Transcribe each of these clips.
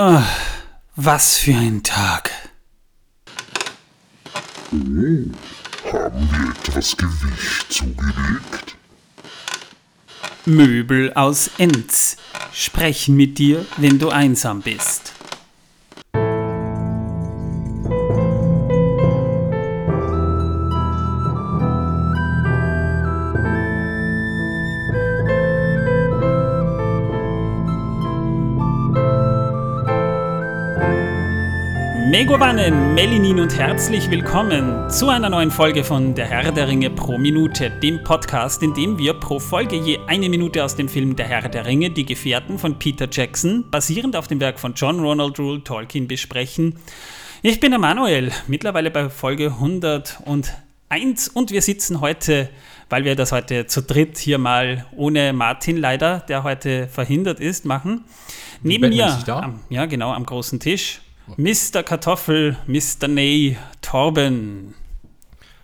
Oh, was für ein Tag. Oh, haben wir etwas Gewicht zugelegt? Möbel aus Enz sprechen mit dir, wenn du einsam bist. Megowannen, Melinin und herzlich willkommen zu einer neuen Folge von Der Herr der Ringe pro Minute, dem Podcast, in dem wir pro Folge je eine Minute aus dem Film Der Herr der Ringe, die Gefährten von Peter Jackson, basierend auf dem Werk von John Ronald Rule Tolkien, besprechen. Ich bin der Manuel, mittlerweile bei Folge 101 und wir sitzen heute, weil wir das heute zu dritt hier mal ohne Martin leider, der heute verhindert ist, machen. Neben mir, am, ja genau, am großen Tisch Mr. Kartoffel, Mr. Ney, Torben.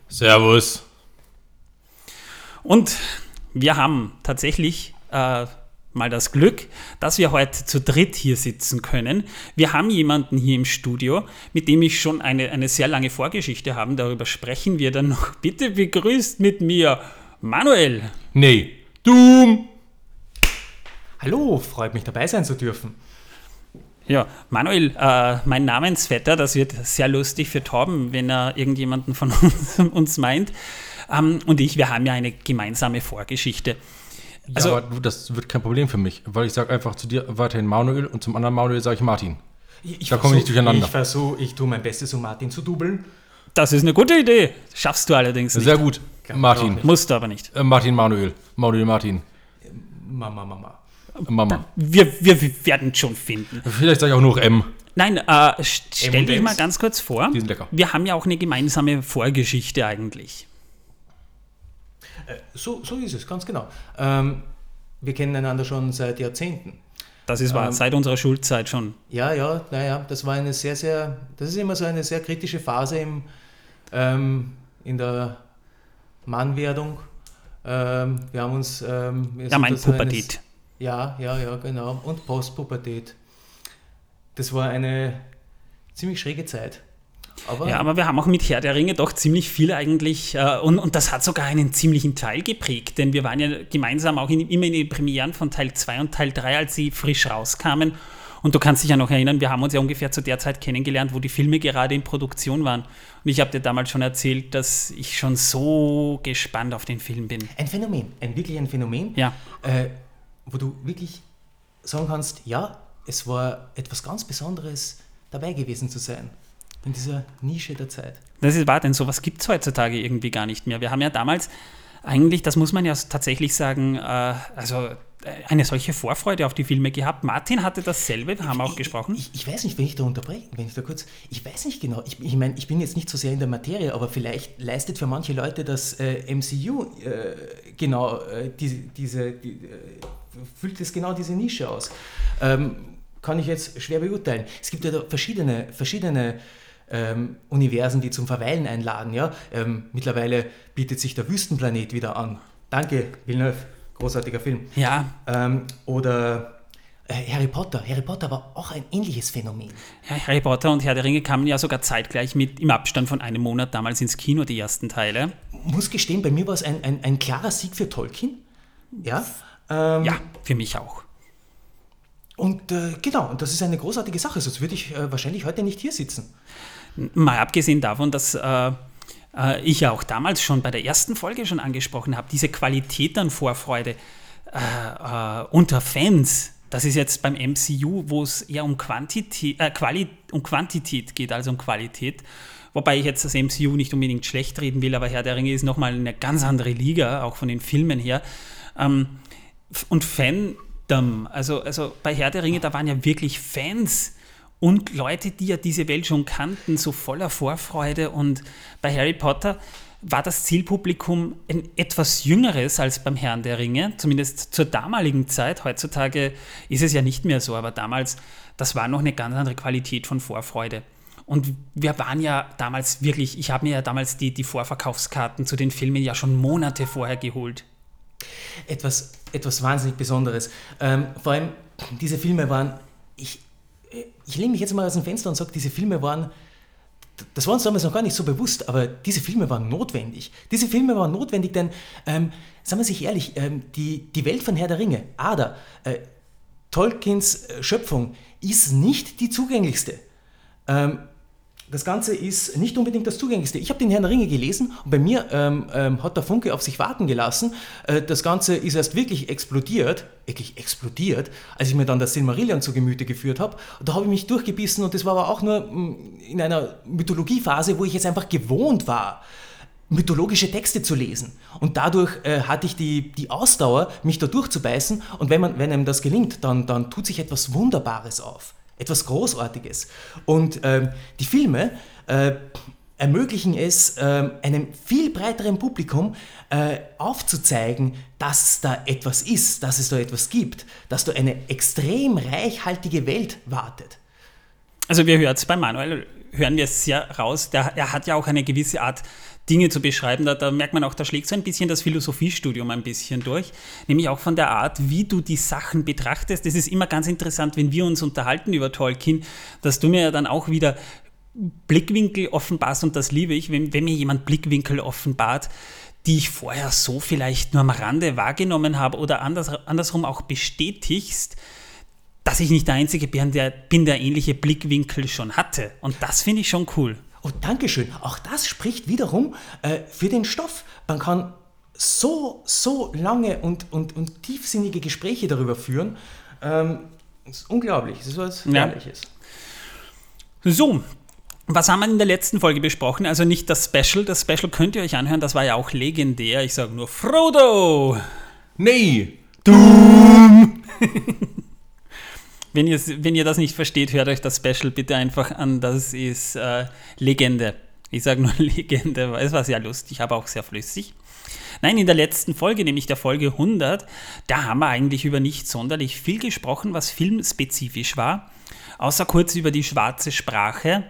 Servus. Und wir haben tatsächlich äh, mal das Glück, dass wir heute zu dritt hier sitzen können. Wir haben jemanden hier im Studio, mit dem ich schon eine, eine sehr lange Vorgeschichte habe. Darüber sprechen wir dann noch. Bitte begrüßt mit mir Manuel. Nee, Doom. Hallo, freut mich dabei sein zu dürfen. Ja, Manuel, äh, mein Namensvetter, das wird sehr lustig für Torben, wenn er irgendjemanden von uns, uns meint. Ähm, und ich, wir haben ja eine gemeinsame Vorgeschichte. Also, ja, aber das wird kein Problem für mich, weil ich sage einfach zu dir weiterhin Manuel und zum anderen Manuel sage ich Martin. Ich da komme ich nicht durcheinander. Ich versuche, ich tue mein Bestes, um Martin zu dubeln. Das ist eine gute Idee. Schaffst du allerdings nicht. Sehr gut. Martin. Musst du aber nicht. Äh, Martin Manuel. Manuel Martin. Mama, Mama. Mama. Wir, wir, wir werden schon finden. Vielleicht sage ich auch nur M. Nein, äh, stell dich mal ganz kurz vor. Die sind lecker. Wir haben ja auch eine gemeinsame Vorgeschichte eigentlich. Äh, so, so ist es, ganz genau. Ähm, wir kennen einander schon seit Jahrzehnten. Das ist wahr, ähm, seit unserer Schulzeit schon. Ja, ja, naja, das war eine sehr, sehr, das ist immer so eine sehr kritische Phase im, ähm, in der Mannwerdung. Ähm, wir haben uns. Ähm, ja, mein Pubertät. Ja, ja, ja, genau. Und Postpubertät. Das war eine ziemlich schräge Zeit. Aber ja, aber wir haben auch mit Herr der Ringe doch ziemlich viel eigentlich äh, und, und das hat sogar einen ziemlichen Teil geprägt, denn wir waren ja gemeinsam auch in, immer in den Premieren von Teil 2 und Teil 3, als sie frisch rauskamen. Und du kannst dich ja noch erinnern, wir haben uns ja ungefähr zu der Zeit kennengelernt, wo die Filme gerade in Produktion waren. Und ich habe dir damals schon erzählt, dass ich schon so gespannt auf den Film bin. Ein Phänomen, ein wirklich ein Phänomen. Ja. Äh, wo du wirklich sagen kannst, ja, es war etwas ganz Besonderes dabei gewesen zu sein in dieser Nische der Zeit. Das ist wahr, denn sowas gibt es heutzutage irgendwie gar nicht mehr. Wir haben ja damals eigentlich, das muss man ja tatsächlich sagen, äh, also äh, eine solche Vorfreude auf die Filme gehabt. Martin hatte dasselbe, wir haben auch gesprochen. Ich, ich, weiß nicht, wenn ich da unterbreche, wenn ich da kurz, ich weiß nicht genau, ich, ich meine, ich bin jetzt nicht so sehr in der Materie, aber vielleicht leistet für manche Leute das äh, MCU äh, genau äh, die, diese, die, äh, füllt es genau diese Nische aus. Ähm, kann ich jetzt schwer beurteilen. Es gibt ja da verschiedene, verschiedene ähm, Universen, die zum Verweilen einladen. Ja? Ähm, mittlerweile bietet sich der Wüstenplanet wieder an. Danke, Villeneuve großartiger Film. Ja. Ähm, oder äh, Harry Potter. Harry Potter war auch ein ähnliches Phänomen. Ja, Harry Potter und Herr der Ringe kamen ja sogar zeitgleich mit im Abstand von einem Monat damals ins Kino, die ersten Teile. Muss gestehen, bei mir war es ein, ein, ein klarer Sieg für Tolkien. Ja, ähm, ja für mich auch. Und äh, genau, und das ist eine großartige Sache, sonst würde ich äh, wahrscheinlich heute nicht hier sitzen. Mal abgesehen davon, dass äh, äh, ich ja auch damals schon bei der ersten Folge schon angesprochen habe, diese Qualität an Vorfreude äh, äh, unter Fans, das ist jetzt beim MCU, wo es eher um Quantität, Quali um Quantität geht, also um Qualität. Wobei ich jetzt das MCU nicht unbedingt schlecht reden will, aber Herr der Ringe ist nochmal eine ganz andere Liga, auch von den Filmen her. Ähm, und Fandom, also, also bei Herr der Ringe, da waren ja wirklich Fans und Leute, die ja diese Welt schon kannten, so voller Vorfreude. Und bei Harry Potter war das Zielpublikum ein etwas jüngeres als beim Herrn der Ringe, zumindest zur damaligen Zeit. Heutzutage ist es ja nicht mehr so, aber damals, das war noch eine ganz andere Qualität von Vorfreude. Und wir waren ja damals wirklich, ich habe mir ja damals die, die Vorverkaufskarten zu den Filmen ja schon Monate vorher geholt. Etwas, etwas wahnsinnig Besonderes. Ähm, vor allem, diese Filme waren, ich, ich lehne mich jetzt mal aus dem Fenster und sage, diese Filme waren, das war uns damals noch gar nicht so bewusst, aber diese Filme waren notwendig. Diese Filme waren notwendig, denn, ähm, sagen wir sich ehrlich, ähm, die, die Welt von Herr der Ringe, Ada, äh, Tolkiens äh, Schöpfung, ist nicht die zugänglichste. Ähm, das Ganze ist nicht unbedingt das Zugänglichste. Ich habe den Herrn Ringe gelesen und bei mir ähm, ähm, hat der Funke auf sich warten gelassen. Äh, das Ganze ist erst wirklich explodiert, wirklich explodiert, als ich mir dann das Silmarillion zu Gemüte geführt habe. Da habe ich mich durchgebissen und das war aber auch nur mm, in einer Mythologiephase, wo ich jetzt einfach gewohnt war mythologische Texte zu lesen. Und dadurch äh, hatte ich die, die Ausdauer, mich da durchzubeißen. Und wenn, man, wenn einem das gelingt, dann, dann tut sich etwas Wunderbares auf etwas Großartiges. Und ähm, die Filme äh, ermöglichen es, äh, einem viel breiteren Publikum äh, aufzuzeigen, dass da etwas ist, dass es da etwas gibt, dass da eine extrem reichhaltige Welt wartet. Also wir hören es bei Manuel, hören wir es sehr raus, der, er hat ja auch eine gewisse Art Dinge zu beschreiben. Da, da, merkt man auch, da schlägt so ein bisschen das Philosophiestudium ein bisschen durch, nämlich auch von der Art, wie du die Sachen betrachtest. Das ist immer ganz interessant, wenn wir uns unterhalten über Tolkien, dass du mir ja dann auch wieder Blickwinkel offenbarst und das liebe ich, wenn, wenn mir jemand Blickwinkel offenbart, die ich vorher so vielleicht nur am Rande wahrgenommen habe oder anders, andersrum auch bestätigst, dass ich nicht der Einzige bin der, bin, der ähnliche Blickwinkel schon hatte. Und das finde ich schon cool. Oh, Dankeschön. Auch das spricht wiederum äh, für den Stoff. Man kann so, so lange und, und, und tiefsinnige Gespräche darüber führen. Ähm, das ist unglaublich. Das ist was Herrliches. Ja. So, was haben wir in der letzten Folge besprochen? Also nicht das Special. Das Special könnt ihr euch anhören. Das war ja auch legendär. Ich sage nur Frodo. Nee. Doom. Wenn ihr, wenn ihr das nicht versteht, hört euch das Special bitte einfach an. Das ist äh, Legende. Ich sage nur Legende, weil es war sehr lustig, aber auch sehr flüssig. Nein, in der letzten Folge, nämlich der Folge 100, da haben wir eigentlich über nicht sonderlich viel gesprochen, was filmspezifisch war. Außer kurz über die schwarze Sprache,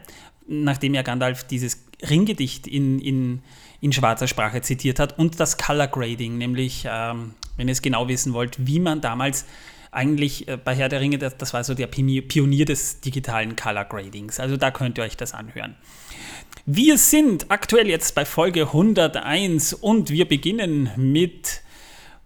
nachdem ja Gandalf dieses Ringgedicht in, in, in schwarzer Sprache zitiert hat und das Color Grading, nämlich, ähm, wenn ihr es genau wissen wollt, wie man damals eigentlich äh, bei Herr der Ringe, das, das war so der Pionier des digitalen Color Gradings. Also da könnt ihr euch das anhören. Wir sind aktuell jetzt bei Folge 101 und wir beginnen mit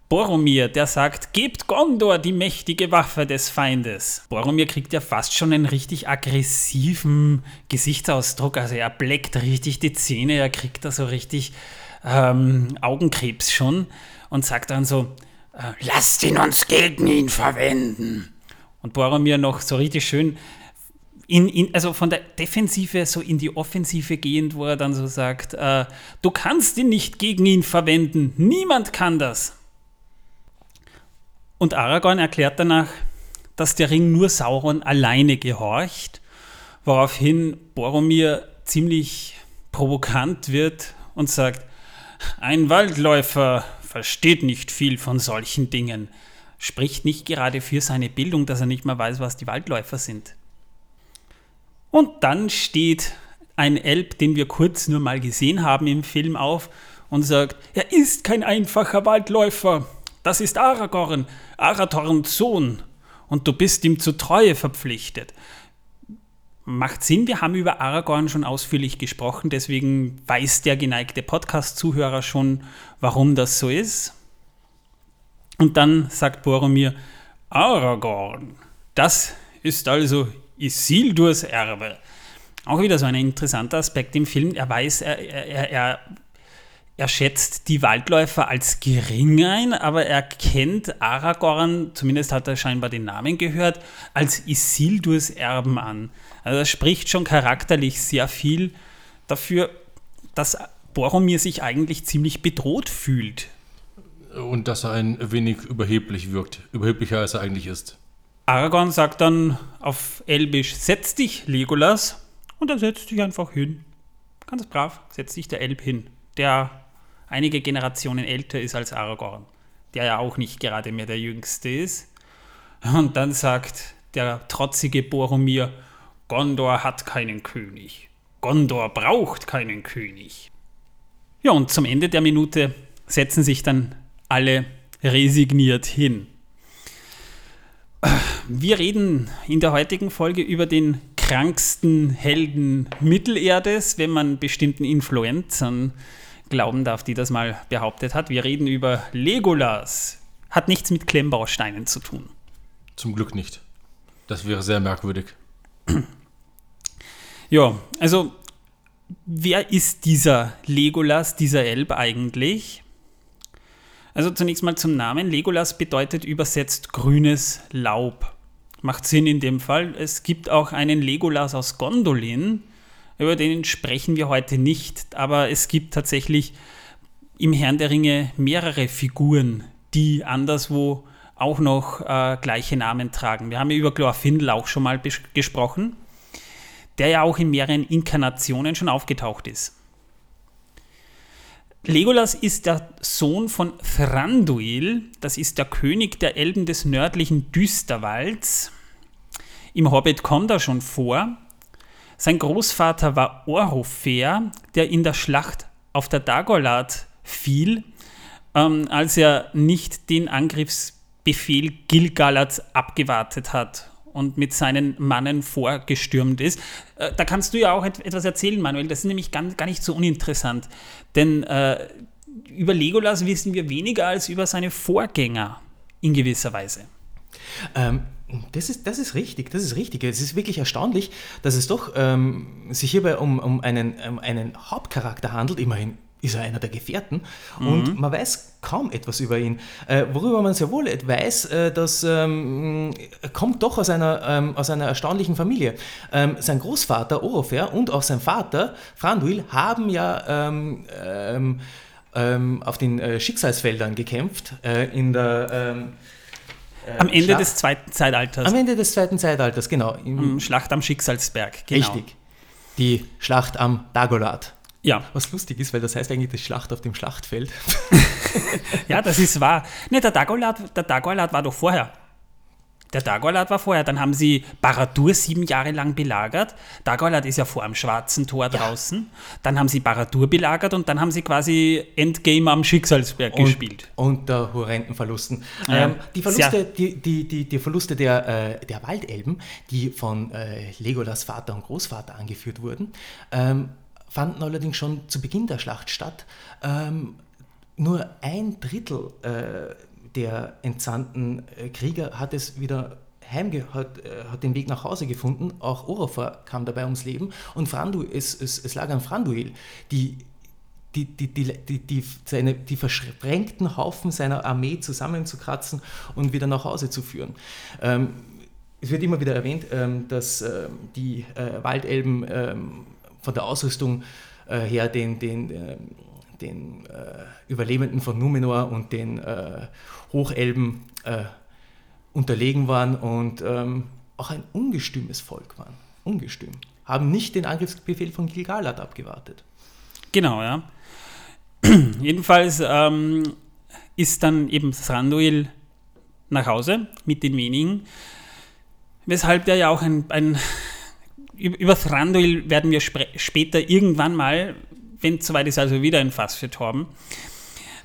Boromir, der sagt, gebt Gondor die mächtige Waffe des Feindes. Boromir kriegt ja fast schon einen richtig aggressiven Gesichtsausdruck, also er bleckt richtig die Zähne, er kriegt da so richtig ähm, Augenkrebs schon und sagt dann so, lasst ihn uns gegen ihn verwenden. Und Boromir noch so richtig schön, in, in, also von der Defensive so in die Offensive gehend, wo er dann so sagt, äh, du kannst ihn nicht gegen ihn verwenden, niemand kann das. Und Aragorn erklärt danach, dass der Ring nur Sauron alleine gehorcht, woraufhin Boromir ziemlich provokant wird und sagt, ein Waldläufer versteht nicht viel von solchen Dingen, spricht nicht gerade für seine Bildung, dass er nicht mal weiß, was die Waldläufer sind. Und dann steht ein Elb, den wir kurz nur mal gesehen haben im Film, auf und sagt, er ist kein einfacher Waldläufer. Das ist Aragorn, Arathorns Sohn, und du bist ihm zu Treue verpflichtet macht Sinn. Wir haben über Aragorn schon ausführlich gesprochen, deswegen weiß der geneigte Podcast-Zuhörer schon, warum das so ist. Und dann sagt Boromir, Aragorn, das ist also Isildurs Erbe. Auch wieder so ein interessanter Aspekt im Film. Er weiß, er, er, er, er schätzt die Waldläufer als gering ein, aber er kennt Aragorn, zumindest hat er scheinbar den Namen gehört, als Isildurs Erben an. Also das spricht schon charakterlich sehr viel dafür, dass Boromir sich eigentlich ziemlich bedroht fühlt. Und dass er ein wenig überheblich wirkt. Überheblicher als er eigentlich ist. Aragorn sagt dann auf Elbisch, setz dich, Legolas. Und er setzt sich einfach hin. Ganz brav setzt sich der Elb hin, der einige Generationen älter ist als Aragorn, der ja auch nicht gerade mehr der Jüngste ist. Und dann sagt der trotzige Boromir, Gondor hat keinen König. Gondor braucht keinen König. Ja, und zum Ende der Minute setzen sich dann alle resigniert hin. Wir reden in der heutigen Folge über den kranksten Helden Mittelerdes, wenn man bestimmten Influencern glauben darf, die das mal behauptet hat. Wir reden über Legolas. Hat nichts mit Klemmbausteinen zu tun. Zum Glück nicht. Das wäre sehr merkwürdig. Ja, also wer ist dieser Legolas, dieser Elb eigentlich? Also zunächst mal zum Namen. Legolas bedeutet übersetzt grünes Laub. Macht Sinn in dem Fall. Es gibt auch einen Legolas aus Gondolin, über den sprechen wir heute nicht, aber es gibt tatsächlich im Herrn der Ringe mehrere Figuren, die anderswo auch noch äh, gleiche Namen tragen. Wir haben ja über Glorfindel auch schon mal gesprochen, der ja auch in mehreren Inkarnationen schon aufgetaucht ist. Legolas ist der Sohn von Thranduil, das ist der König der Elben des nördlichen Düsterwalds. Im Hobbit kommt er schon vor. Sein Großvater war Orofer, der in der Schlacht auf der Dagorlat fiel, ähm, als er nicht den Angriffsbefehl Gilgalads abgewartet hat und mit seinen Mannen vorgestürmt ist. Äh, da kannst du ja auch et etwas erzählen, Manuel. Das ist nämlich gar, gar nicht so uninteressant. Denn äh, über Legolas wissen wir weniger als über seine Vorgänger in gewisser Weise. Ähm, das ist, das ist richtig, das ist richtig. Es ist wirklich erstaunlich, dass es doch ähm, sich hierbei um, um, einen, um einen Hauptcharakter handelt. Immerhin ist er einer der Gefährten mhm. und man weiß kaum etwas über ihn. Äh, worüber man sehr wohl weiß, äh, dass ähm, er kommt doch aus einer, ähm, aus einer erstaunlichen Familie. Ähm, sein Großvater Orofer und auch sein Vater Franduil haben ja ähm, ähm, ähm, auf den äh, Schicksalsfeldern gekämpft äh, in der ähm, am Ende Schlacht, des zweiten Zeitalters. Am Ende des zweiten Zeitalters, genau. Im, Schlacht am Schicksalsberg, genau. Richtig. Die Schlacht am Dagolat. Ja. Was lustig ist, weil das heißt eigentlich die Schlacht auf dem Schlachtfeld. ja, das ist wahr. Ne, der Dagolat, der Dagolat war doch vorher. Der Dagolat war vorher. Dann haben sie Baradur sieben Jahre lang belagert. Dagolat ist ja vor dem Schwarzen Tor ja. draußen. Dann haben sie Baradur belagert und dann haben sie quasi Endgame am Schicksalsberg und, gespielt. Unter horrenden Verlusten. Ja, ähm, die, Verluste, die, die, die, die, Verluste der, äh, der Waldelben, die von äh, Legolas Vater und Großvater angeführt wurden, ähm, fanden allerdings schon zu Beginn der Schlacht statt. Ähm, nur ein Drittel äh, der entsandten äh, Krieger hat es wieder heimge hat, äh, hat den Weg nach Hause gefunden. Auch Orofer kam dabei ums Leben und Frandu, es, es, es lag an Franduil, die die, die, die, die, die, seine, die versprengten Haufen seiner Armee zusammenzukratzen und wieder nach Hause zu führen. Ähm, es wird immer wieder erwähnt, ähm, dass ähm, die äh, Waldelben ähm, von der Ausrüstung äh, her den, den, äh, den äh, Überlebenden von Numenor und den äh, Hochelben äh, unterlegen waren und ähm, auch ein ungestümes Volk waren. Ungestüm. Haben nicht den Angriffsbefehl von Gilgalad abgewartet. Genau, ja. Jedenfalls ähm, ist dann eben Thranduil nach Hause mit den wenigen, weshalb der ja auch ein, ein über Thranduil werden wir später irgendwann mal, wenn es soweit ist, also wieder ein Fass für Torben,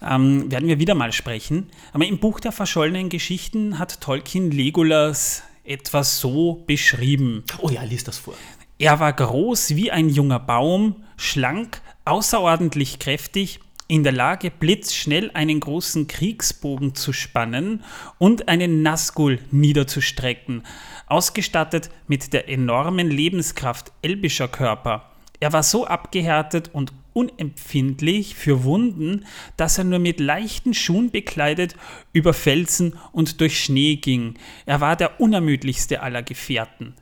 ähm, werden wir wieder mal sprechen. Aber im Buch der verschollenen Geschichten hat Tolkien Legolas etwas so beschrieben. Oh ja, lies das vor. Er war groß wie ein junger Baum, schlank, außerordentlich kräftig, in der Lage, blitzschnell einen großen Kriegsbogen zu spannen und einen Nazgul niederzustrecken, ausgestattet mit der enormen Lebenskraft elbischer Körper. Er war so abgehärtet und unempfindlich für Wunden, dass er nur mit leichten Schuhen bekleidet über Felsen und durch Schnee ging. Er war der unermüdlichste aller Gefährten.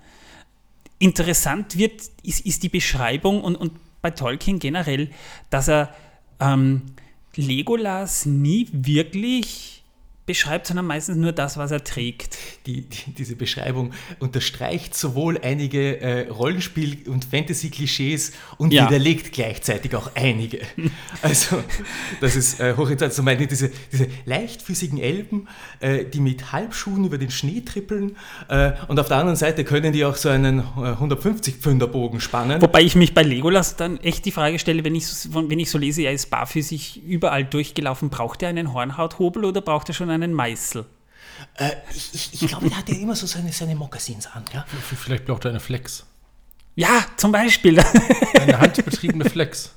Interessant wird, ist, ist die Beschreibung und, und bei Tolkien generell, dass er ähm, Legolas nie wirklich beschreibt, sondern meistens nur das, was er trägt. Die, die, diese Beschreibung unterstreicht sowohl einige äh, Rollenspiel- und Fantasy-Klischees und ja. widerlegt gleichzeitig auch einige. also, das ist äh, hochinteressant. Zum Beispiel diese, diese leichtfüßigen Elben, äh, die mit Halbschuhen über den Schnee trippeln äh, und auf der anderen Seite können die auch so einen 150-Pfünder-Bogen spannen. Wobei ich mich bei Legolas dann echt die Frage stelle, wenn ich so, wenn ich so lese, er ist barfüßig überall durchgelaufen, braucht er einen Hornhauthobel oder braucht er schon einen Meißel? Äh, ich, ich, ich glaube, der hat ja immer so seine, seine Mokassins an. Ja? Vielleicht braucht er eine Flex. Ja, zum Beispiel. Eine handbetriebene Flex.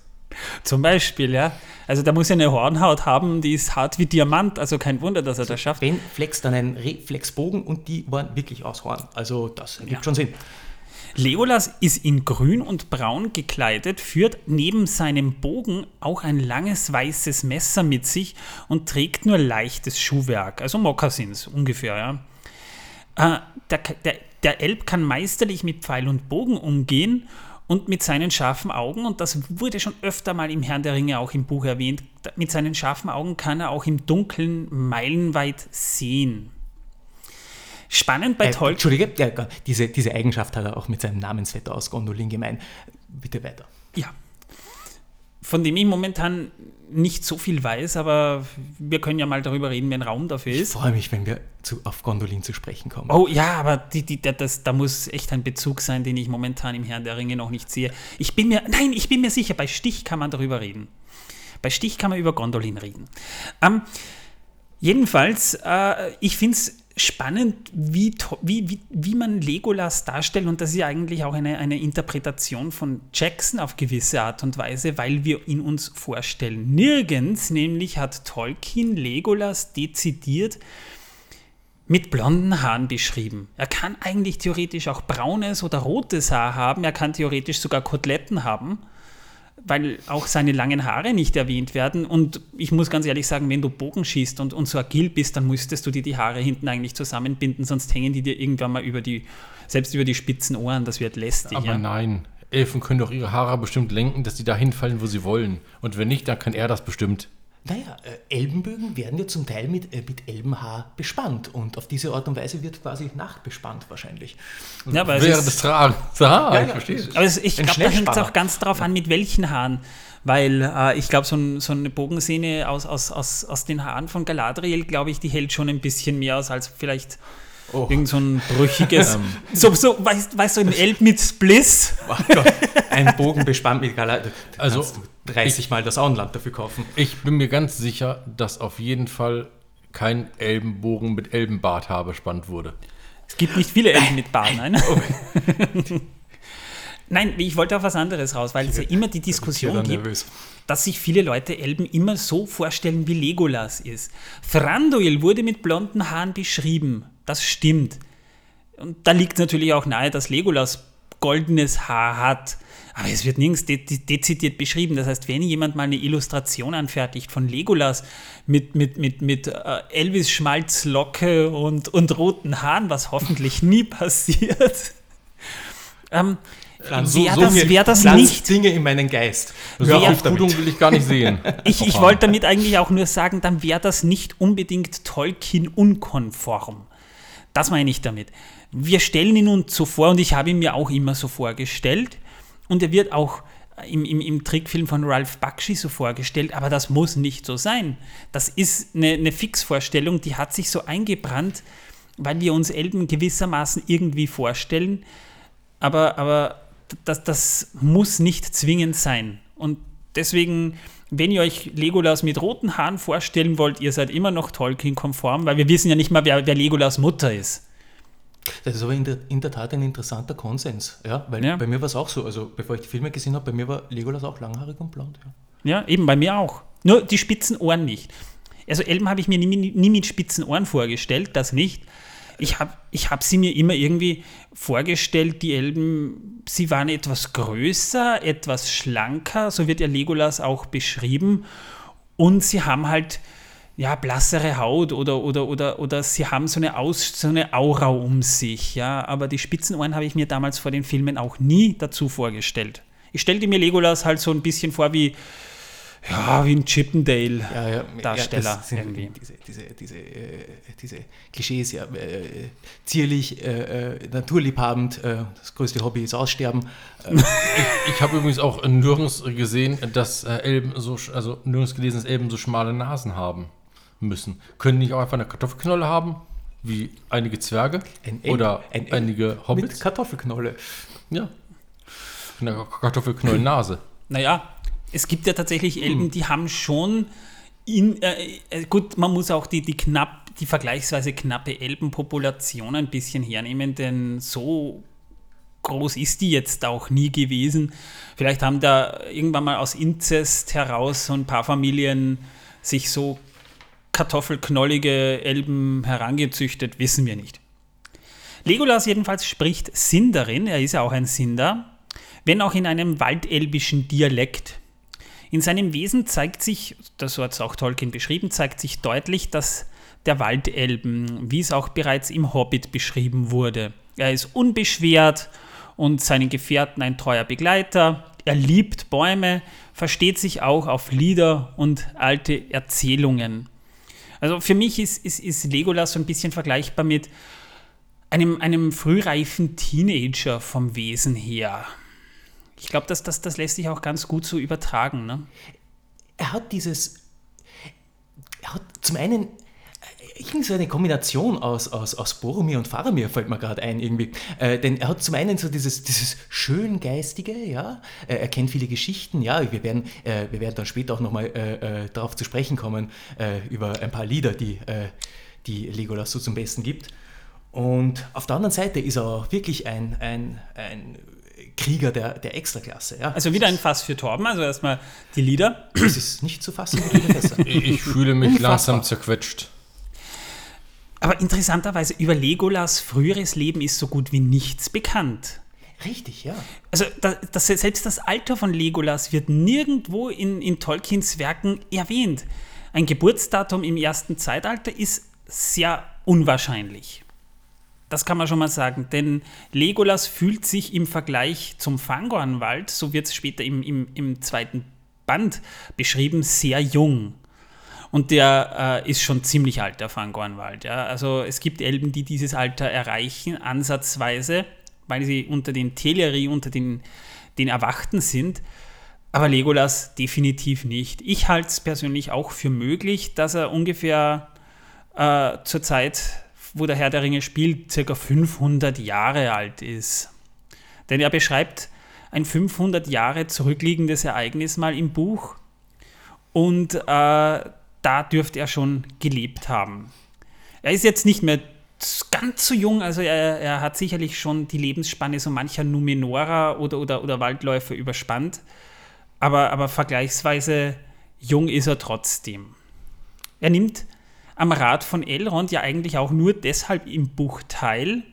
zum Beispiel, ja. Also da muss er eine Hornhaut haben, die ist hart wie Diamant, also kein Wunder, dass er das schafft. Ben flext dann einen Reflexbogen und die waren wirklich aus Horn. Also das ergibt schon Sinn. Legolas ist in grün und braun gekleidet, führt neben seinem Bogen auch ein langes weißes Messer mit sich und trägt nur leichtes Schuhwerk, also Mokassins ungefähr. Ja. Äh, der, der, der Elb kann meisterlich mit Pfeil und Bogen umgehen und mit seinen scharfen Augen, und das wurde schon öfter mal im Herrn der Ringe auch im Buch erwähnt, mit seinen scharfen Augen kann er auch im Dunkeln meilenweit sehen. Spannend bei Äh, Tolkien. Entschuldige, ja, diese, diese Eigenschaft hat er auch mit seinem Namensvetter aus Gondolin gemein. Bitte weiter. Ja. Von dem ich momentan nicht so viel weiß, aber wir können ja mal darüber reden, wenn Raum dafür Ich ist. freue mich, wenn wir zu, auf Gondolin zu sprechen kommen. Oh ja, aber die, die, das, da muss echt ein Bezug sein, den ich momentan im Herrn der Ringe noch nicht sehe. Ich bin mir, nein, ich bin mir sicher, bei Stich kann man darüber reden. Bei Stich kann man über Gondolin reden. Ähm, jedenfalls, äh, ich finde es spannend, wie, wie, wie, wie man Legolas darstellt und das ist ja eigentlich auch eine, eine Interpretation von Jackson auf gewisse Art und Weise, weil wir ihn uns vorstellen. Nirgends nämlich hat Tolkien Legolas dezidiert mit blonden Haaren beschrieben. Er kann eigentlich theoretisch auch braunes oder rotes Haar haben. Er kann theoretisch sogar Koteletten haben, weil auch seine langen Haare nicht erwähnt werden. Und ich muss ganz ehrlich sagen, wenn du Bogen schießt und, und so agil bist, dann müsstest du dir die Haare hinten eigentlich zusammenbinden, sonst hängen die dir irgendwann mal über die, selbst über die spitzen Ohren. Das wird lästig. Aber ja. nein, Elfen können doch ihre Haare bestimmt lenken, dass sie da hinfallen, wo sie wollen. Und wenn nicht, dann kann er das bestimmt. Naja, äh, Elbenbögen werden ja zum Teil mit, äh, mit Elbenhaar bespannt und auf diese Art und Weise wird quasi nachbespannt wahrscheinlich. Ja, aber es Während ist- des Tragens. Ja, ich ja, verstehe. Aber es, ich glaube, da hängt es auch ganz darauf an, mit welchen Haaren. Weil äh, ich glaube, so, ein, so eine Bogensehne aus, aus, aus, aus den Haaren von Galadriel, glaube ich, die hält schon ein bisschen mehr aus als vielleicht Oh. irgend so ein brüchiges. so, so, weißt, weißt du, ein Elb mit Spliss? Oh Gott, ein Bogen bespannt mit Gala. Da Also, kannst du 30 Mal das Auenland dafür kaufen. Ich bin mir ganz sicher, dass auf jeden Fall kein Elbenbogen mit Elbenbart bespannt wurde. Es gibt nicht viele Elben mit Bart, nein. Nein, ich wollte auf was anderes raus, weil es ja immer die Diskussion gibt, nervös. dass sich viele Leute Elben immer so vorstellen, wie Legolas ist. Thranduil wurde mit blonden Haaren beschrieben. Das stimmt. Und da liegt natürlich auch nahe, dass Legolas goldenes Haar hat. Aber es wird nirgends de de dezidiert beschrieben. Das heißt, wenn jemand mal eine Illustration anfertigt von Legolas mit, mit, mit, mit äh, Elvis Schmalzlocke und, und roten Haaren, was hoffentlich nie passiert, ähm, wäre das, wär das nicht Dinge in meinen Geist. So Hör eine auf damit. Auftutung will ich gar nicht sehen. Ich, ich wollte damit eigentlich auch nur sagen, dann wäre das nicht unbedingt Tolkien-unkonform. Das meine ich damit. Wir stellen ihn uns so vor, und ich habe ihn mir auch immer so vorgestellt, und er wird auch im, im, im Trickfilm von Ralph Bakshi so vorgestellt, aber das muss nicht so sein. Das ist eine, eine Fixvorstellung, die hat sich so eingebrannt, weil wir uns Elben gewissermaßen irgendwie vorstellen, aber, aber das, das muss nicht zwingend sein. Und deswegen, wenn ihr euch Legolas mit roten Haaren vorstellen wollt, ihr seid immer noch Tolkien-konform, weil wir wissen ja nicht mal, wer, wer Legolas Mutter ist. Das ist aber in der, in der Tat ein interessanter Konsens. Ja? Weil Ja. bei mir war es auch so. Also bevor ich die Filme gesehen habe, bei mir war Legolas auch langhaarig und blond. Ja. Ja, eben bei mir auch. Nur die spitzen Ohren nicht. Also Elben habe ich mir nie, nie mit spitzen Ohren vorgestellt, das nicht. Ich habe ich hab sie mir immer irgendwie vorgestellt, die Elben, sie waren etwas größer, etwas schlanker, so wird ja Legolas auch beschrieben. Und sie haben halt ja, blassere Haut oder, oder, oder, oder sie haben so eine, Aus, so eine Aura um sich. Ja? Aber die Spitzenohren habe ich mir damals vor den Filmen auch nie dazu vorgestellt. Ich stellte mir Legolas halt so ein bisschen vor wie, ja, wie ein Chippendale. Ja, ja, irgendwie. Diese, diese, diese, äh, diese Klischees, ja, äh, zierlich, äh, äh, naturliebhabend, äh, das größte Hobby ist Aussterben. Ich habe übrigens auch nirgends gesehen, dass äh, Elben so, sch- also nirgends gelesen, dass Elben so schmale Nasen haben müssen. Können die nicht auch einfach eine Kartoffelknolle haben, wie einige Zwerge Ein Elb- oder ein einige Mit Hobbits? Kartoffelknolle. Ja. Eine Kartoffelknollennase. Naja, es gibt ja tatsächlich Elben, die haben schon in, äh, äh, gut, man muss auch die, die knapp, die vergleichsweise knappe Elbenpopulation ein bisschen hernehmen, denn so groß ist die jetzt auch nie gewesen. Vielleicht haben da irgendwann mal aus Inzest heraus so ein paar Familien sich so kartoffelknollige Elben herangezüchtet, wissen wir nicht. Legolas jedenfalls spricht Sindarin, er ist ja auch ein Sindar, wenn auch in einem waldelbischen Dialekt. In seinem Wesen zeigt sich, das hat es auch Tolkien beschrieben, zeigt sich deutlich, dass der Waldelben, wie es auch bereits im Hobbit beschrieben wurde. Er ist unbeschwert und seinen Gefährten ein treuer Begleiter. Er liebt Bäume, versteht sich auch auf Lieder und alte Erzählungen. Also für mich ist, ist, ist Legolas so ein bisschen vergleichbar mit einem, einem frühreifen Teenager vom Wesen her. Ich glaube, das, das, das lässt sich auch ganz gut so übertragen. Ne? Er hat dieses, er hat zum einen irgendwie so eine Kombination aus, aus, aus Boromir und Faramir fällt mir gerade ein irgendwie. Äh, denn er hat zum einen so dieses, dieses Schöngeistige, ja, äh, er kennt viele Geschichten, ja, wir werden, äh, wir werden dann später auch nochmal äh, äh, darauf zu sprechen kommen, äh, über ein paar Lieder, die, äh, die Legolas so zum Besten gibt. Und auf der anderen Seite ist er auch wirklich ein, ein, ein Krieger der, der Extraklasse. Ja. Also wieder ein Fass für Torben, also erstmal die Lieder. Das ist nicht zu fassen, Ich, ich fühle mich Unfassbar. langsam zerquetscht. Aber interessanterweise über Legolas früheres Leben ist so gut wie nichts bekannt. Richtig, ja. Also das, das, selbst das Alter von Legolas wird nirgendwo in, in Tolkiens Werken erwähnt. Ein Geburtsdatum im ersten Zeitalter ist sehr unwahrscheinlich. Das kann man schon mal sagen, denn Legolas fühlt sich im Vergleich zum Fangornwald, so wird es später im, im, im zweiten Band beschrieben, sehr jung. Und der äh, ist schon ziemlich alt, der Fangornwald. Ja? Also es gibt Elben, die dieses Alter erreichen, ansatzweise, weil sie unter den Teleri, unter den, den Erwachten sind. Aber Legolas definitiv nicht. Ich halte es persönlich auch für möglich, dass er ungefähr äh, zur Zeit, wo der Herr der Ringe spielt, circa 500 Jahre alt ist. Denn er beschreibt ein 500 Jahre zurückliegendes Ereignis mal im Buch. Und äh, da dürfte er schon gelebt haben. Er ist jetzt nicht mehr ganz so jung, also er, er hat sicherlich schon die Lebensspanne so mancher Numenora oder, oder, oder Waldläufer überspannt, aber, aber vergleichsweise jung ist er trotzdem. Er nimmt am Rat von Elrond ja eigentlich auch nur deshalb im Buch teil,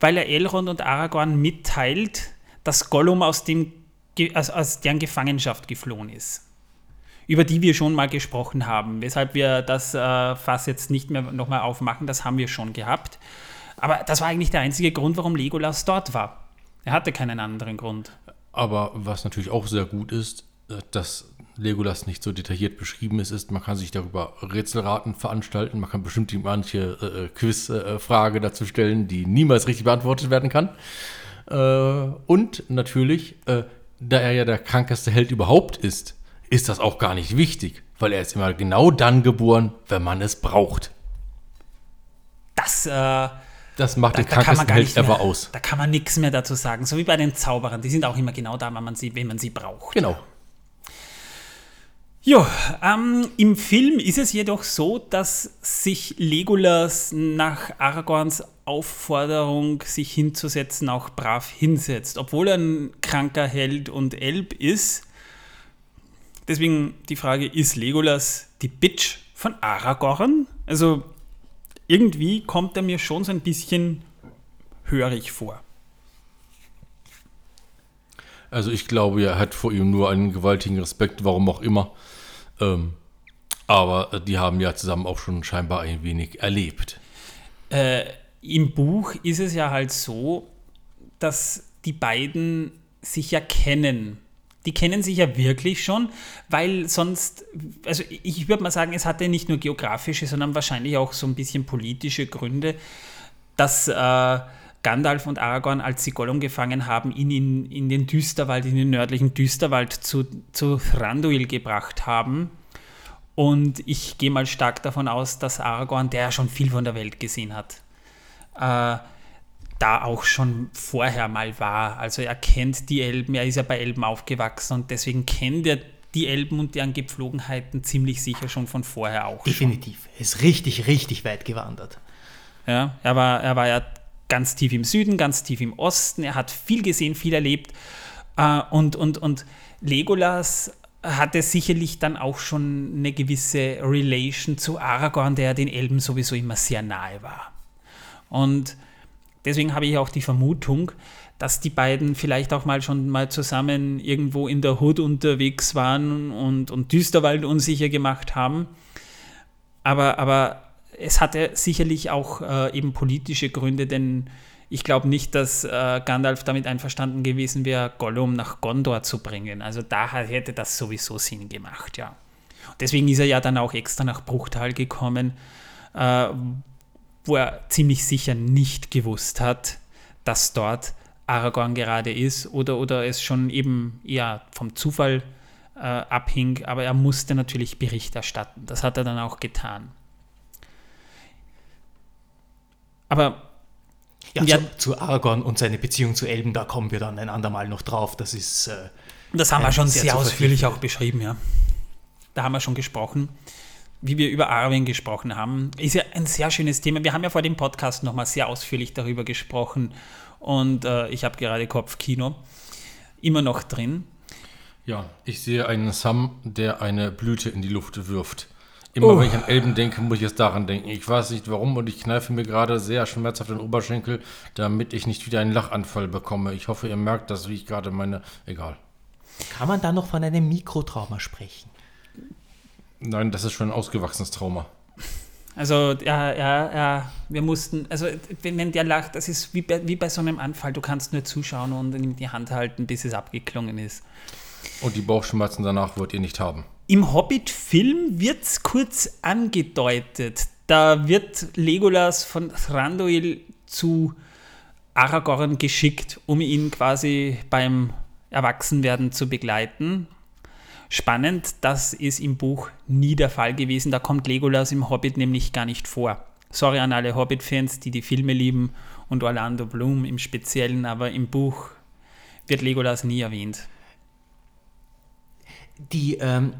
weil er Elrond und Aragorn mitteilt, dass Gollum aus, dem, aus, aus deren Gefangenschaft geflohen ist über die wir schon mal gesprochen haben. Weshalb wir das äh, Fass jetzt nicht mehr nochmal aufmachen, das haben wir schon gehabt. Aber das war eigentlich der einzige Grund, warum Legolas dort war. Er hatte keinen anderen Grund. Aber was natürlich auch sehr gut ist, äh, dass Legolas nicht so detailliert beschrieben ist, ist, man kann sich darüber Rätselraten veranstalten, man kann bestimmt manche äh, Quizfrage äh, dazu stellen, die niemals richtig beantwortet werden kann. Äh, und natürlich, äh, da er ja der krankeste Held überhaupt ist, ist das auch gar nicht wichtig, weil er ist immer genau dann geboren, wenn man es braucht. Das, äh, das macht da, den krankesten Held ever aus. Da kann man nichts mehr dazu sagen. So wie bei den Zauberern. Die sind auch immer genau da, wenn man sie, wenn man sie braucht. Genau. Jo, ähm, im Film ist es jedoch so, dass sich Legolas nach Aragorns Aufforderung, sich hinzusetzen, auch brav hinsetzt. Obwohl er ein kranker Held und Elb ist, Deswegen die Frage, ist Legolas die Bitch von Aragorn? Also irgendwie kommt er mir schon so ein bisschen hörig vor. Also ich glaube, er hat vor ihm nur einen gewaltigen Respekt, warum auch immer. Ähm, aber die haben ja zusammen auch schon scheinbar ein wenig erlebt. Äh, Im Buch ist es ja halt so, dass die beiden sich ja kennen die kennen sich ja wirklich schon, weil sonst, also ich würde mal sagen, es hatte nicht nur geografische, sondern wahrscheinlich auch so ein bisschen politische Gründe, dass äh, Gandalf und Aragorn, als sie Gollum gefangen haben, ihn in, in den Düsterwald, in den nördlichen Düsterwald zu, zu Thranduil gebracht haben. Und ich gehe mal stark davon aus, dass Aragorn, der ja schon viel von der Welt gesehen hat, äh, da auch schon vorher mal war. Also er kennt die Elben, er ist ja bei Elben aufgewachsen und deswegen kennt er die Elben und deren Gepflogenheiten ziemlich sicher schon von vorher auch. Definitiv. Er ist richtig, richtig weit gewandert. Ja, er, war, er war ja ganz tief im Süden, ganz tief im Osten. Er hat viel gesehen, viel erlebt. Äh, und, und, und Legolas hatte sicherlich dann auch schon eine gewisse Relation zu Aragorn, der den Elben sowieso immer sehr nahe war. Und deswegen habe ich auch die Vermutung, dass die beiden vielleicht auch mal schon mal zusammen irgendwo in der Hood unterwegs waren und, und Düsterwald unsicher gemacht haben. Aber, aber es hatte sicherlich auch äh, eben politische Gründe, denn ich glaube nicht, dass äh, Gandalf damit einverstanden gewesen wäre, Gollum nach Gondor zu bringen. Also da hätte das sowieso Sinn gemacht, ja. Deswegen ist er ja dann auch extra nach Bruchtal gekommen, äh, wo er ziemlich sicher nicht gewusst hat, dass dort Aragorn gerade ist oder, oder es schon eben eher vom Zufall äh, abhing, aber er musste natürlich Bericht erstatten. Das hat er dann auch getan. Aber ja, ja zu, zu, Aragorn und seine Beziehung zu Elben, da kommen wir dann ein andermal noch drauf. Das ist. Äh, das haben wir schon sehr, sehr ausführlich auch beschrieben, ja. Da haben wir schon gesprochen, wie wir über Arwen gesprochen haben. Ist ja ein sehr schönes Thema. Wir haben ja vor dem Podcast nochmal sehr ausführlich darüber gesprochen und äh, ich habe gerade Kopfkino immer noch drin. Ja, ich sehe einen Sam, der eine Blüte in die Luft wirft. Immer oh. wenn ich an Elben denke, muss ich jetzt daran denken. Ich weiß nicht warum und ich kneife mir gerade sehr schmerzhaft den Oberschenkel, damit ich nicht wieder einen Lachanfall bekomme. Ich hoffe, ihr merkt das, wie ich gerade meine. Egal. Kann man da noch von einem Mikrotrauma sprechen? Nein, das ist schon ein ausgewachsenes Trauma. Also, ja, ja, ja, wir mussten, also, wenn, wenn der lacht, das ist wie bei, wie bei so einem Anfall, du kannst nur zuschauen und ihm die Hand halten, bis es abgeklungen ist. Und die Bauchschmerzen danach wollt ihr nicht haben. Im Hobbit-Film wird es kurz angedeutet. Da wird Legolas von Thranduil zu Aragorn geschickt, um ihn quasi beim Erwachsenwerden zu begleiten. Spannend, das ist im Buch nie der Fall gewesen. Da kommt Legolas im Hobbit nämlich gar nicht vor. Sorry an alle Hobbit-Fans, die die Filme lieben und Orlando Bloom im Speziellen, aber im Buch wird Legolas nie erwähnt. Die, ähm, äh,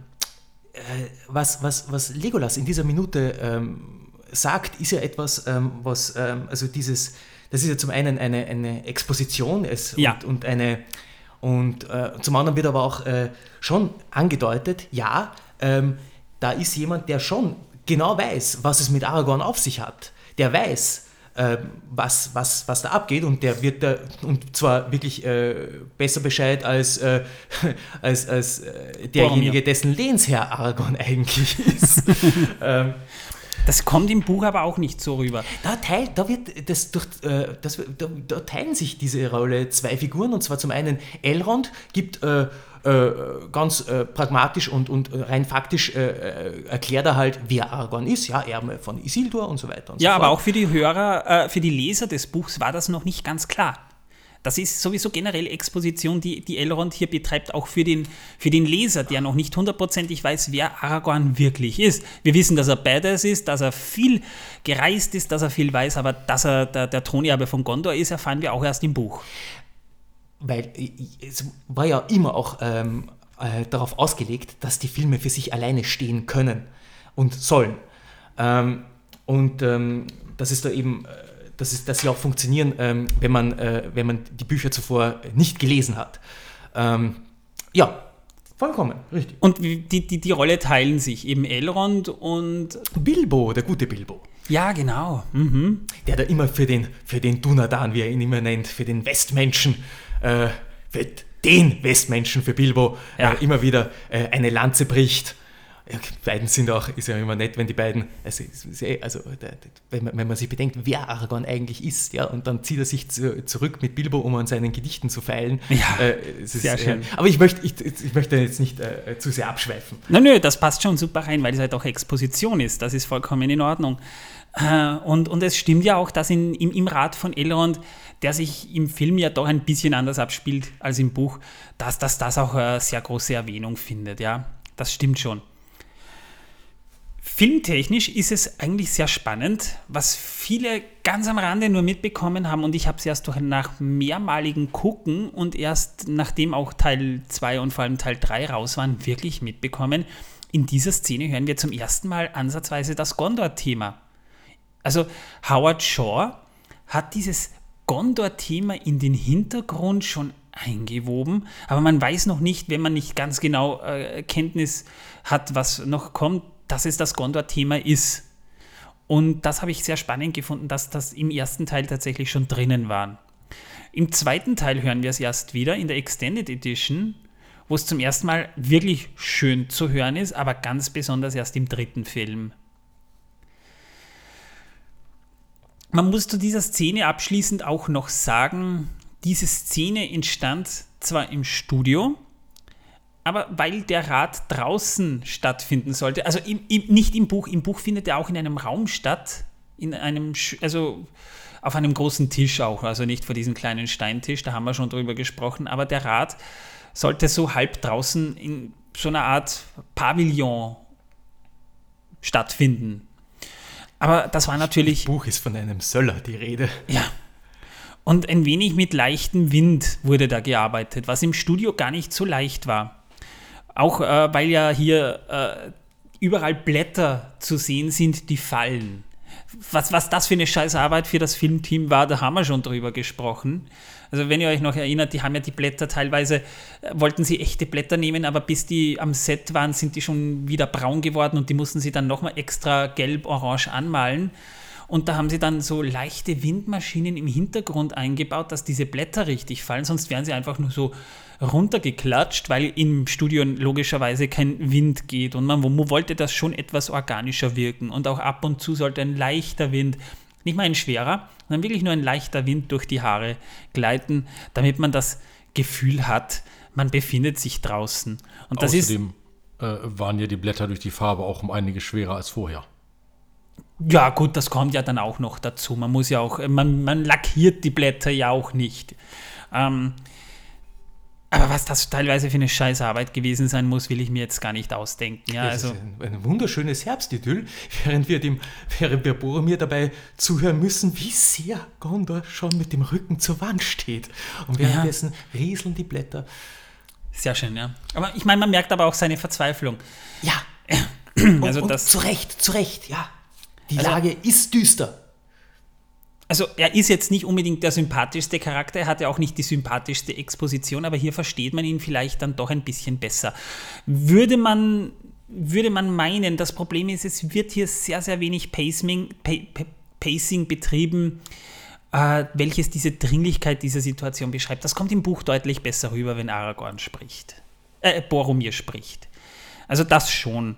was, was, was Legolas in dieser Minute ähm, sagt, ist ja etwas, ähm, was, ähm, also dieses, das ist ja zum einen eine, eine Exposition ist ja. und, und eine und äh, zum anderen wird aber auch äh, schon angedeutet, ja, ähm, da ist jemand, der schon genau weiß, was es mit Aragorn auf sich hat. Der weiß, äh, was, was, was da abgeht und der wird da, und zwar wirklich äh, besser Bescheid als, äh, als, als äh, derjenige, dessen Lehnsherr Aragorn eigentlich ist. ähm, das kommt im Buch aber auch nicht so rüber. Da, teil, da, wird das durch, äh, das, da, da, teilen sich diese Rolle zwei Figuren, und zwar zum einen Elrond gibt äh, äh, ganz äh, pragmatisch und, und rein faktisch äh, äh, erklärt er halt, wer Aragorn ist, ja, Erbe von Isildur und so weiter. Und ja, so aber auch für die Hörer, für die Leser des Buchs war das noch nicht ganz klar. Das ist sowieso generell Exposition, die, die Elrond hier betreibt, auch für den, für den Leser, der noch nicht hundertprozentig weiß, wer Aragorn wirklich ist. Wir wissen, dass er Badass ist, dass er viel gereist ist, dass er viel weiß, aber dass er der, der Thronerbe von Gondor ist, erfahren wir auch erst im Buch. Weil es war ja immer auch ähm, äh, darauf ausgelegt, dass die Filme für sich alleine stehen können und sollen. Ähm, und ähm, das ist da eben äh, dass, es, dass sie auch funktionieren, ähm, wenn, man, äh, wenn man die Bücher zuvor nicht gelesen hat. Ähm, ja, vollkommen, richtig. Und die, die, die Rolle teilen sich eben Elrond und... Bilbo, der gute Bilbo. Ja, genau. Mhm. Der da immer für den, für den Dunadan, wie er ihn immer nennt, für den Westmenschen, äh, für den Westmenschen, für Bilbo, ja. äh, immer wieder äh, eine Lanze bricht ja, beiden sind auch, ist ja immer nett, wenn die beiden, also, also wenn, man, wenn man sich bedenkt, wer Aragorn eigentlich ist, ja, und dann zieht er sich zu, zurück mit Bilbo, um an seinen Gedichten zu feilen. Ja, äh, sehr ist, schön. Äh, aber ich möchte, ich, ich möchte jetzt nicht äh, zu sehr abschweifen. Nein, nö, das passt schon super rein, weil es halt auch Exposition ist. Das ist vollkommen in Ordnung. Äh, und, und es stimmt ja auch, dass in, im, im Rat von Elrond, der sich im Film ja doch ein bisschen anders abspielt als im Buch, dass, dass das auch eine sehr große Erwähnung findet, ja. Das stimmt schon. Filmtechnisch ist es eigentlich sehr spannend, was viele ganz am Rande nur mitbekommen haben und ich habe es erst durch nach mehrmaligen Gucken und erst nachdem auch Teil 2 und vor allem Teil 3 raus waren, wirklich mitbekommen. In dieser Szene hören wir zum ersten Mal ansatzweise das Gondor-Thema. Also Howard Shaw hat dieses Gondor-Thema in den Hintergrund schon eingewoben, aber man weiß noch nicht, wenn man nicht ganz genau äh, Kenntnis hat, was noch kommt, dass es das Gondor-Thema ist. Und das habe ich sehr spannend gefunden, dass das im ersten Teil tatsächlich schon drinnen war. Im zweiten Teil hören wir es erst wieder in der Extended Edition, wo es zum ersten Mal wirklich schön zu hören ist, aber ganz besonders erst im dritten Film. Man muss zu dieser Szene abschließend auch noch sagen, diese Szene entstand zwar im Studio, aber weil der Rat draußen stattfinden sollte, also im, im, nicht im Buch, im Buch findet er auch in einem Raum statt, in einem, also auf einem großen Tisch auch, also nicht vor diesem kleinen Steintisch, da haben wir schon drüber gesprochen, aber der Rat sollte so halb draußen in so einer Art Pavillon stattfinden. Aber das war natürlich. Im Buch ist von einem Söller die Rede. Ja. Und ein wenig mit leichtem Wind wurde da gearbeitet, was im Studio gar nicht so leicht war. Auch äh, weil ja hier äh, überall Blätter zu sehen sind, die fallen. Was, was das für eine Scheißarbeit für das Filmteam war, da haben wir schon drüber gesprochen. Also wenn ihr euch noch erinnert, die haben ja die Blätter teilweise, äh, wollten sie echte Blätter nehmen, aber bis die am Set waren, sind die schon wieder braun geworden und die mussten sie dann nochmal extra gelb-orange anmalen. Und da haben sie dann so leichte Windmaschinen im Hintergrund eingebaut, dass diese Blätter richtig fallen, sonst wären sie einfach nur so runtergeklatscht, weil im Studio logischerweise kein Wind geht und man wollte das schon etwas organischer wirken und auch ab und zu sollte ein leichter Wind, nicht mal ein schwerer, sondern wirklich nur ein leichter Wind durch die Haare gleiten, damit man das Gefühl hat, man befindet sich draußen. Und das Außerdem ist, äh, waren ja die Blätter durch die Farbe auch um einige schwerer als vorher. Ja, gut, das kommt ja dann auch noch dazu. Man muss ja auch, man, man lackiert die Blätter ja auch nicht. Ähm, aber was das teilweise für eine Scheißarbeit gewesen sein muss, will ich mir jetzt gar nicht ausdenken. Ja, also. ist ein, ein wunderschönes Herbstidyll, während wir, dem, während wir Boromir dabei zuhören müssen, wie sehr Gondor schon mit dem Rücken zur Wand steht. Und währenddessen ja. rieseln die Blätter. Sehr schön, ja. Aber ich meine, man merkt aber auch seine Verzweiflung. Ja. also und, und das, zu Recht, zu Recht, ja. Die also, Lage ist düster also er ist jetzt nicht unbedingt der sympathischste Charakter, er hat ja auch nicht die sympathischste Exposition, aber hier versteht man ihn vielleicht dann doch ein bisschen besser. Würde man, würde man meinen, das Problem ist, es wird hier sehr, sehr wenig Pacing, Pacing betrieben, äh, welches diese Dringlichkeit dieser Situation beschreibt. Das kommt im Buch deutlich besser rüber, wenn Aragorn spricht. Äh, Boromir spricht. Also das schon.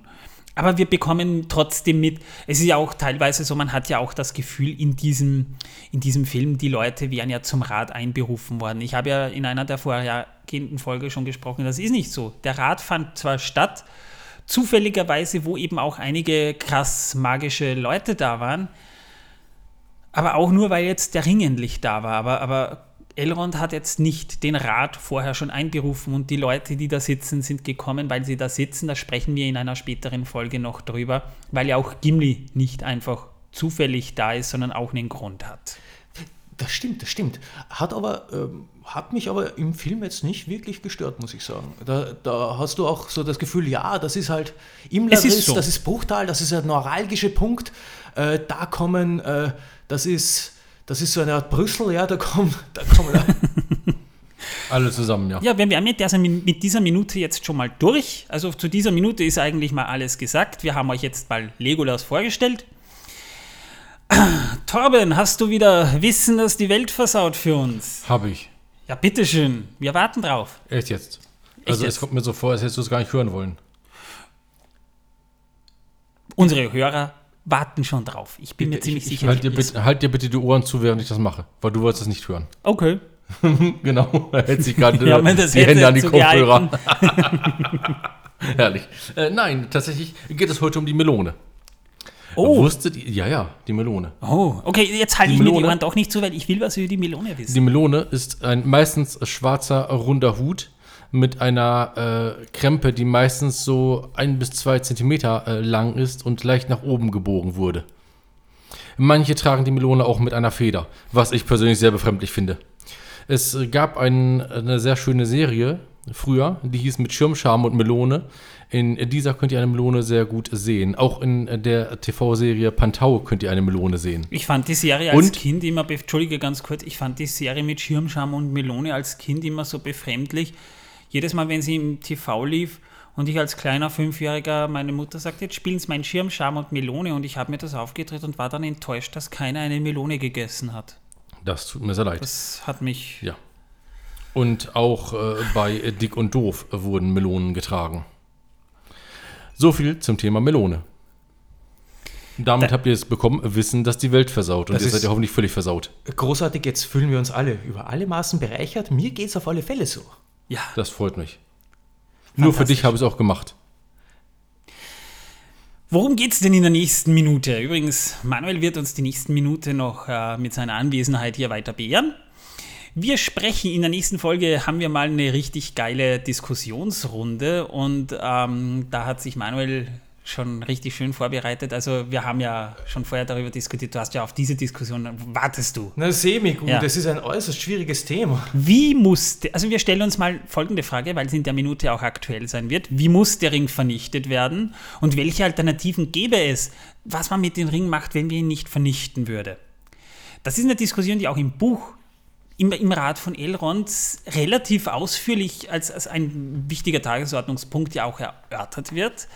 Aber wir bekommen trotzdem mit, es ist ja auch teilweise so, man hat ja auch das Gefühl, in diesem, in diesem Film, die Leute wären ja zum Rat einberufen worden. Ich habe ja in einer der vorhergehenden Folge schon gesprochen, das ist nicht so. Der Rat fand zwar statt, zufälligerweise, wo eben auch einige krass magische Leute da waren, aber auch nur, weil jetzt der Ring endlich da war. Aber, aber Elrond hat jetzt nicht den Rat vorher schon einberufen und die Leute, die da sitzen, sind gekommen, weil sie da sitzen. Da sprechen wir in einer späteren Folge noch drüber, weil ja auch Gimli nicht einfach zufällig da ist, sondern auch einen Grund hat. Das stimmt, das stimmt. Hat aber, ähm, hat mich aber im Film jetzt nicht wirklich gestört, muss ich sagen. Da, da hast du auch so das Gefühl, ja, das ist halt im Laris, so. das ist Bruchtal, das ist ein neuralgischer Punkt. Äh, da kommen, äh, das ist das ist so eine Art Brüssel, ja, da kommen, da kommen alle zusammen, ja. Ja, wir haben mit dieser, mit dieser Minute jetzt schon mal durch. Also zu dieser Minute ist eigentlich mal alles gesagt. Wir haben euch jetzt mal Legolas vorgestellt. Torben, hast du wieder Wissen, das die Welt versaut für uns? Habe ich. Ja, bitteschön. Wir warten drauf. Echt jetzt? Echt also jetzt? es kommt mir so vor, als hättest du es gar nicht hören wollen. Unsere Hörer warten schon drauf. Ich bin mir ich, ziemlich ich, sicher. Halt dir, bitte, halt dir, bitte, die Ohren zu, während ich das mache, weil du wolltest es nicht hören. Okay. genau, er hält sich gerade ja, die Hände an die Kopfhörer. Herrlich. Äh, nein, tatsächlich geht es heute um die Melone. Oh. Wusstet ihr? Ja, ja, die Melone. Oh, okay, jetzt halte ich Melone, mir die Ohren doch nicht zu, weil ich will was über die Melone wissen. Die Melone ist ein meistens schwarzer, runder Hut mit einer äh, Krempe, die meistens so ein bis zwei Zentimeter äh, lang ist und leicht nach oben gebogen wurde. Manche tragen die Melone auch mit einer Feder, was ich persönlich sehr befremdlich finde. Es gab ein, eine sehr schöne Serie früher, die hieß mit Schirmscham und Melone. In dieser könnt ihr eine Melone sehr gut sehen. Auch in der TV-Serie Pantau könnt ihr eine Melone sehen. Ich fand die Serie als Und? Kind immer, Entschuldige ganz kurz, ich fand die Serie mit Schirmscham und Melone als Kind immer so befremdlich. Jedes Mal, wenn sie im TV lief und ich als kleiner Fünfjähriger, meine Mutter sagte, jetzt spielen sie meinen Schirmscham und Melone und ich habe mir das aufgedreht und war dann enttäuscht, dass keiner eine Melone gegessen hat. Das tut mir sehr leid. Das hat mich Ja. Und auch äh, bei äh, Dick und Doof wurden Melonen getragen. So viel zum Thema Melone. Damit Da- habt ihr es bekommen, Wissen, dass die Welt versaut. Und Das ihr ist- seid ja hoffentlich völlig versaut. Großartig, jetzt fühlen wir uns alle über alle Maßen bereichert. Mir geht es auf alle Fälle so. Ja, Das freut mich. Nur für dich habe ich es auch gemacht. Worum geht es denn in der nächsten Minute? Übrigens, Manuel wird uns die nächsten Minute noch äh, mit seiner Anwesenheit hier weiter beehren. Wir sprechen in der nächsten Folge, haben wir mal eine richtig geile Diskussionsrunde und ähm, da hat sich Manuel schon richtig schön vorbereitet. Also wir haben ja schon vorher darüber diskutiert, du hast ja auf diese Diskussion, wartest du. Na, semi gut, Ja. das ist ein äußerst schwieriges Thema. Wie muss, also wir stellen uns mal folgende Frage, weil es in der Minute auch aktuell sein wird. Wie muss der Ring vernichtet werden und welche Alternativen gäbe es, was man mit dem Ring macht, wenn wir ihn nicht vernichten würde? Das ist eine Diskussion, die auch im Buch, im, im Rat von Elrond relativ ausführlich als, als ein wichtiger Tagesordnungspunkt ja auch erörtert wird.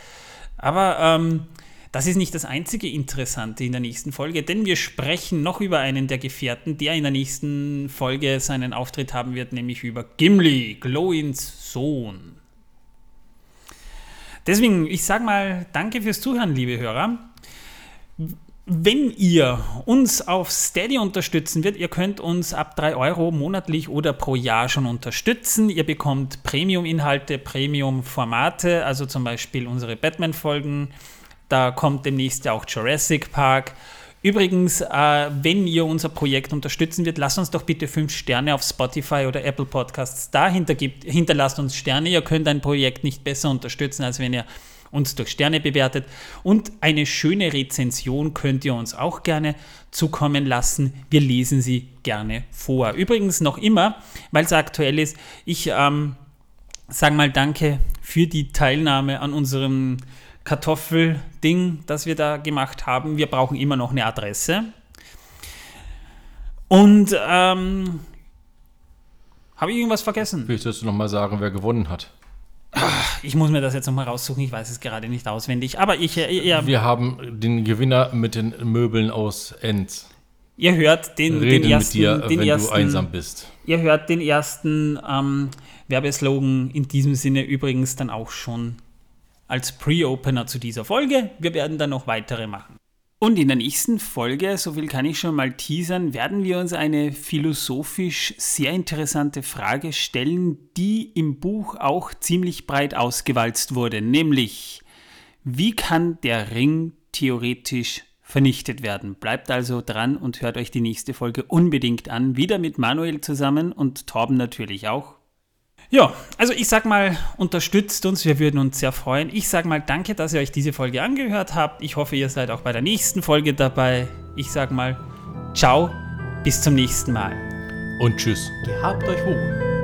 Aber ähm, das ist nicht das einzige Interessante in der nächsten Folge, denn wir sprechen noch über einen der Gefährten, der in der nächsten Folge seinen Auftritt haben wird, nämlich über Gimli, Glowins Sohn. Deswegen, ich sage mal, danke fürs Zuhören, liebe Hörer. Wenn ihr uns auf Steady unterstützen wird, ihr könnt uns ab 3 Euro monatlich oder pro Jahr schon unterstützen. Ihr bekommt Premium-Inhalte, Premium-Formate, also zum Beispiel unsere Batman-Folgen. Da kommt demnächst ja auch Jurassic Park. Übrigens, äh, wenn ihr unser Projekt unterstützen wird, lasst uns doch bitte 5 Sterne auf Spotify oder Apple Podcasts da hintergibt, hinterlasst uns Sterne. Ihr könnt ein Projekt nicht besser unterstützen, als wenn ihr uns durch Sterne bewertet. Und eine schöne Rezension könnt ihr uns auch gerne zukommen lassen. Wir lesen sie gerne vor. Übrigens noch immer, weil es aktuell ist, ich ähm, sage mal danke für die Teilnahme an unserem Kartoffelding, das wir da gemacht haben. Wir brauchen immer noch eine Adresse. Und ähm, habe ich irgendwas vergessen? Sollst du nochmal sagen, wer gewonnen hat. Ich muss mir das jetzt nochmal raussuchen, ich weiß es gerade nicht auswendig. Aber ich, äh, ja, Wir haben den Gewinner mit den Möbeln aus Enz. ihr hört den, Rede den ersten, dir, den wenn ersten, du einsam bist. Ihr hört den ersten ähm, Werbeslogan in diesem Sinne übrigens dann auch schon als Pre-Opener zu dieser Folge. Wir werden dann noch weitere machen. Und in der nächsten Folge, so viel kann ich schon mal teasern, werden wir uns eine philosophisch sehr interessante Frage stellen, die im Buch auch ziemlich breit ausgewalzt wurde, nämlich wie kann der Ring theoretisch vernichtet werden? Bleibt also dran und hört euch die nächste Folge unbedingt an, wieder mit Manuel zusammen und Torben natürlich auch. Ja, also ich sag mal, unterstützt uns, wir würden uns sehr freuen. Ich sag mal, danke, dass ihr euch diese Folge angehört habt. Ich hoffe, ihr seid auch bei der nächsten Folge dabei. Ich sag mal, ciao, bis zum nächsten Mal. Und tschüss. Gehabt euch wohl.